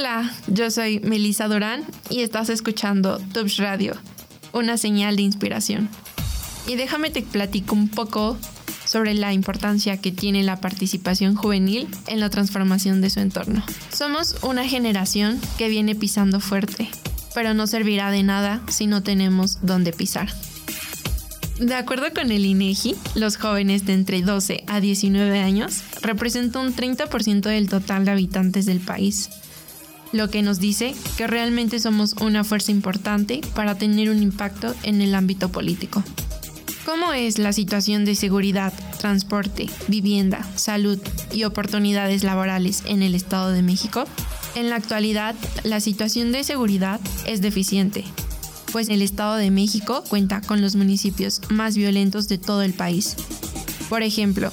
Hola, yo soy Melissa Durán y estás escuchando Tubs Radio, una señal de inspiración. Y déjame te platico un poco sobre la importancia que tiene la participación juvenil en la transformación de su entorno. Somos una generación que viene pisando fuerte, pero no servirá de nada si no tenemos dónde pisar. De acuerdo con el INEGI, los jóvenes de entre 12 a 19 años representan un 30% del total de habitantes del país, lo que nos dice que realmente somos una fuerza importante para tener un impacto en el ámbito político. ¿Cómo es la situación de seguridad, transporte, vivienda, salud y oportunidades laborales en el Estado de México? En la actualidad, la situación de seguridad es deficiente, pues el Estado de México cuenta con los municipios más violentos de todo el país. Por ejemplo,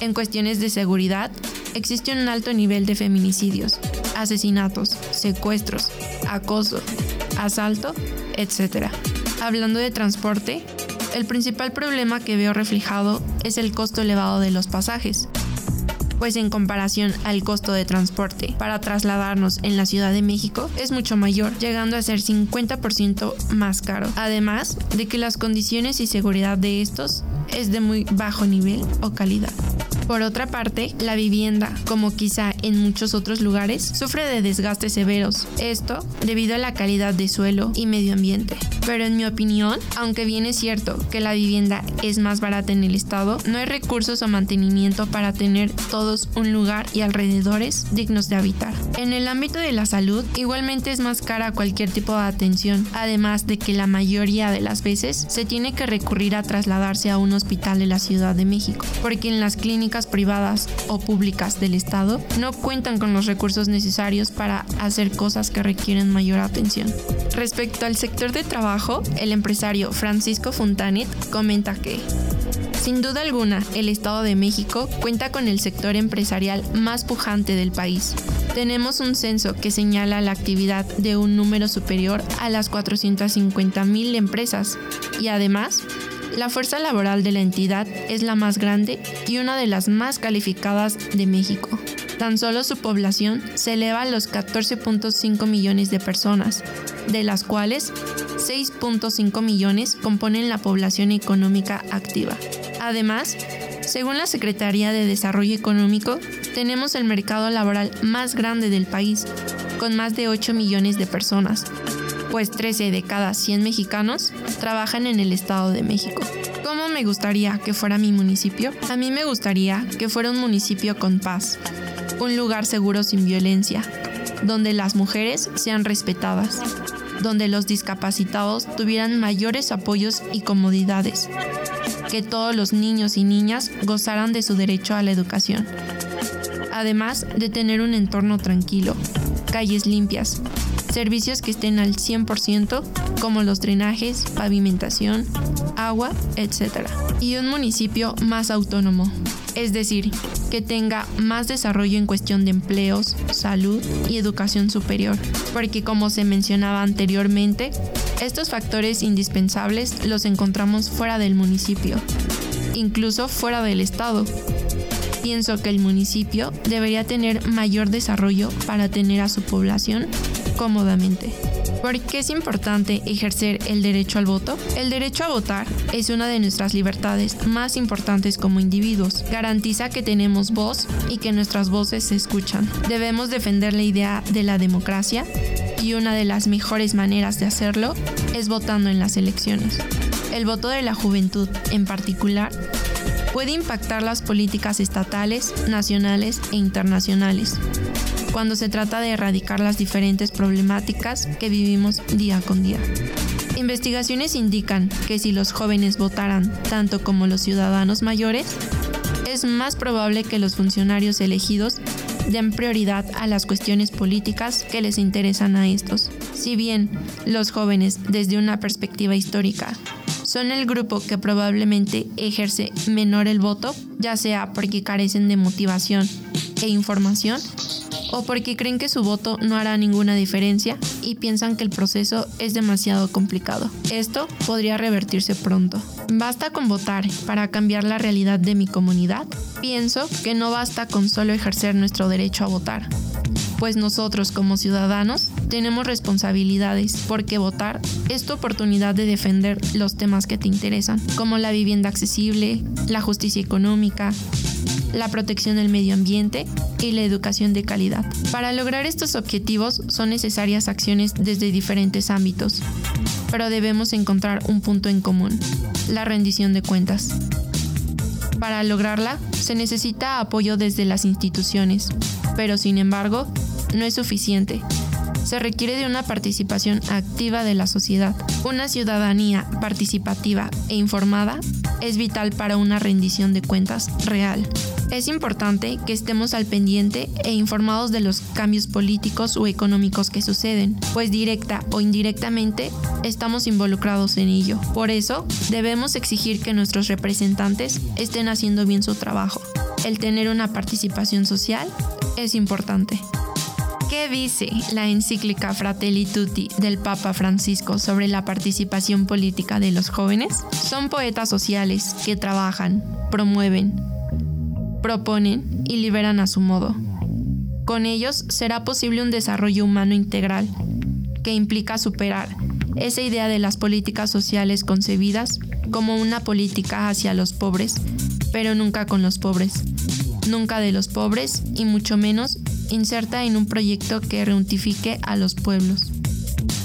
en cuestiones de seguridad, existe un alto nivel de feminicidios, asesinatos, secuestros, acoso, asalto, etc. Hablando de transporte, el principal problema que veo reflejado es el costo elevado de los pasajes, pues en comparación al costo de transporte para trasladarnos en la Ciudad de México es mucho mayor, llegando a ser 50% más caro. Además de que las condiciones y seguridad de estos es de muy bajo nivel o calidad. Por otra parte, la vivienda, como quizá en muchos otros lugares, sufre de desgastes severos, esto debido a la calidad de suelo y medio ambiente. Pero en mi opinión, aunque bien es cierto que la vivienda es más barata en el estado, no hay recursos o mantenimiento para tener todos un lugar y alrededores dignos de habitar. En el ámbito de la salud, igualmente es más cara cualquier tipo de atención, además de que la mayoría de las veces se tiene que recurrir a trasladarse a un hospital de la Ciudad de México, porque en las clínicas privadas o públicas del Estado no cuentan con los recursos necesarios para hacer cosas que requieren mayor atención. Respecto al sector de trabajo, el empresario Francisco Fontanet comenta que sin duda alguna, el Estado de México cuenta con el sector empresarial más pujante del país. Tenemos un censo que señala la actividad de un número superior a las 450 mil empresas y además la fuerza laboral de la entidad es la más grande y una de las más calificadas de México. Tan solo su población se eleva a los 14.5 millones de personas, de las cuales 6.5 millones componen la población económica activa. Además, según la Secretaría de Desarrollo Económico, tenemos el mercado laboral más grande del país, con más de 8 millones de personas, pues 13 de cada 100 mexicanos trabajan en el Estado de México. ¿Cómo me gustaría que fuera mi municipio? A mí me gustaría que fuera un municipio con paz, un lugar seguro sin violencia, donde las mujeres sean respetadas, donde los discapacitados tuvieran mayores apoyos y comodidades, que todos los niños y niñas gozaran de su derecho a la educación, además de tener un entorno tranquilo, calles limpias, servicios que estén al 100% como los drenajes, pavimentación, agua, etc. Y un municipio más autónomo, es decir, que tenga más desarrollo en cuestión de empleos, salud y educación superior, porque como se mencionaba anteriormente, estos factores indispensables los encontramos fuera del municipio, incluso fuera del estado. Pienso que el municipio debería tener mayor desarrollo para tener a su población cómodamente. ¿Por qué es importante ejercer el derecho al voto? El derecho a votar es una de nuestras libertades más importantes como individuos. Garantiza que tenemos voz y que nuestras voces se escuchan. Debemos defender la idea de la democracia y una de las mejores maneras de hacerlo es votando en las elecciones. El voto de la juventud, en particular, puede impactar las políticas estatales, nacionales e internacionales cuando se trata de erradicar las diferentes problemáticas que vivimos día con día. Investigaciones indican que si los jóvenes votaran tanto como los ciudadanos mayores, es más probable que los funcionarios elegidos den prioridad a las cuestiones políticas que les interesan a estos. Si bien los jóvenes desde una perspectiva histórica son el grupo que probablemente ejerce menor el voto, ya sea porque carecen de motivación e información o porque creen que su voto no hará ninguna diferencia y piensan que el proceso es demasiado complicado. Esto podría revertirse pronto. ¿Basta con votar para cambiar la realidad de mi comunidad? Pienso que no basta con solo ejercer nuestro derecho a votar. pues nosotros como ciudadanos tenemos responsabilidades porque votar es tu oportunidad de defender los temas que te interesan, como la vivienda accesible, la justicia económica, la protección del medio ambiente y la educación de calidad. Para lograr estos objetivos son necesarias acciones desde diferentes ámbitos, pero debemos encontrar un punto en común, la rendición de cuentas. Para lograrla, se necesita apoyo desde las instituciones, pero sin embargo, no es suficiente. Se requiere de una participación activa de la sociedad. Una ciudadanía participativa e informada es vital para una rendición de cuentas real. Es importante que estemos al pendiente e informados de los cambios políticos o económicos que suceden, pues directa o indirectamente estamos involucrados en ello. Por eso, debemos exigir que nuestros representantes estén haciendo bien su trabajo. El tener una participación social es importante. ¿Qué dice la encíclica Fratelli Tutti del Papa Francisco sobre la participación política de los jóvenes? Son poetas sociales que trabajan, promueven, proponen y liberan a su modo. Con ellos será posible un desarrollo humano integral que implica superar esa idea de las políticas sociales concebidas como una política hacia los pobres, pero nunca con los pobres, nunca de los pobres y mucho menos inserta en un proyecto que reunifique a los pueblos.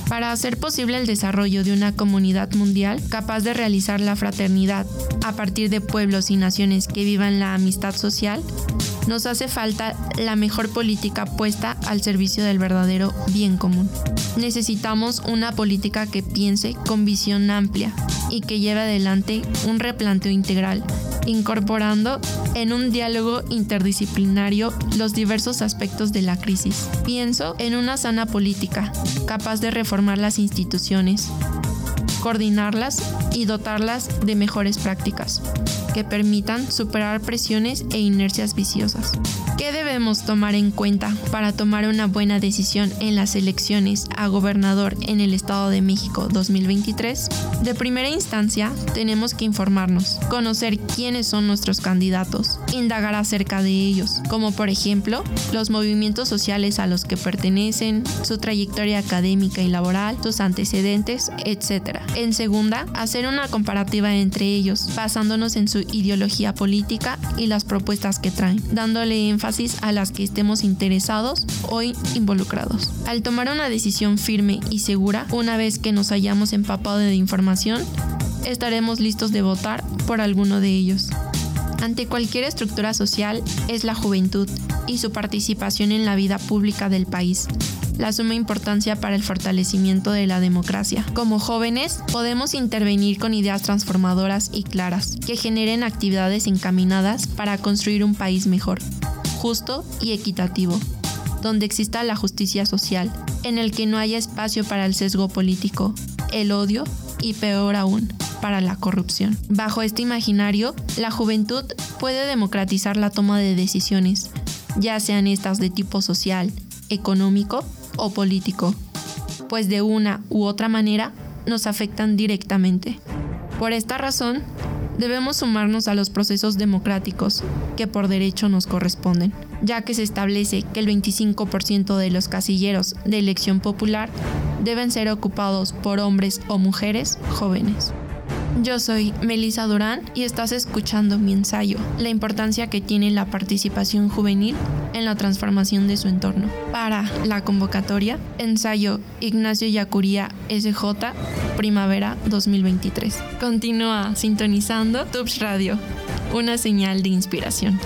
Para hacer posible el desarrollo de una comunidad mundial capaz de realizar la fraternidad a partir de pueblos y naciones que vivan la amistad social, nos hace falta la mejor política puesta al servicio del verdadero bien común. Necesitamos una política que piense con visión amplia y que lleve adelante un replanteo integral incorporando en un diálogo interdisciplinario los diversos aspectos de la crisis. Pienso en una sana política, capaz de reformar las instituciones, coordinarlas y dotarlas de mejores prácticas que permitan superar presiones e inercias viciosas. ¿Qué debemos tomar en cuenta para tomar una buena decisión en las elecciones a gobernador en el Estado de México 2023? De primera instancia, tenemos que informarnos, conocer quiénes son nuestros candidatos, indagar acerca de ellos, como por ejemplo los movimientos sociales a los que pertenecen, su trayectoria académica y laboral, sus antecedentes, etc. En segunda, hacer una comparativa entre ellos, basándonos en su ideología política y las propuestas que traen, dándole énfasis a las que estemos interesados o involucrados. Al tomar una decisión firme y segura, una vez que nos hayamos empapado de información, estaremos listos de votar por alguno de ellos. Ante cualquier estructura social es la juventud y su participación en la vida pública del país la suma importancia para el fortalecimiento de la democracia. Como jóvenes, podemos intervenir con ideas transformadoras y claras, que generen actividades encaminadas para construir un país mejor justo y equitativo, donde exista la justicia social, en el que no haya espacio para el sesgo político, el odio y peor aún, para la corrupción. Bajo este imaginario, la juventud puede democratizar la toma de decisiones, ya sean estas de tipo social, económico o político, pues de una u otra manera nos afectan directamente. Por esta razón, debemos sumarnos a los procesos democráticos que por derecho nos corresponden, ya que se establece que el 25% de los casilleros de elección popular deben ser ocupados por hombres o mujeres jóvenes. Yo soy Melissa Durán y estás escuchando mi ensayo, la importancia que tiene la participación juvenil en la transformación de su entorno. Para la convocatoria, ensayo Ignacio Yacuría SJ, primavera 2023. Continúa sintonizando Tubs Radio, una señal de inspiración.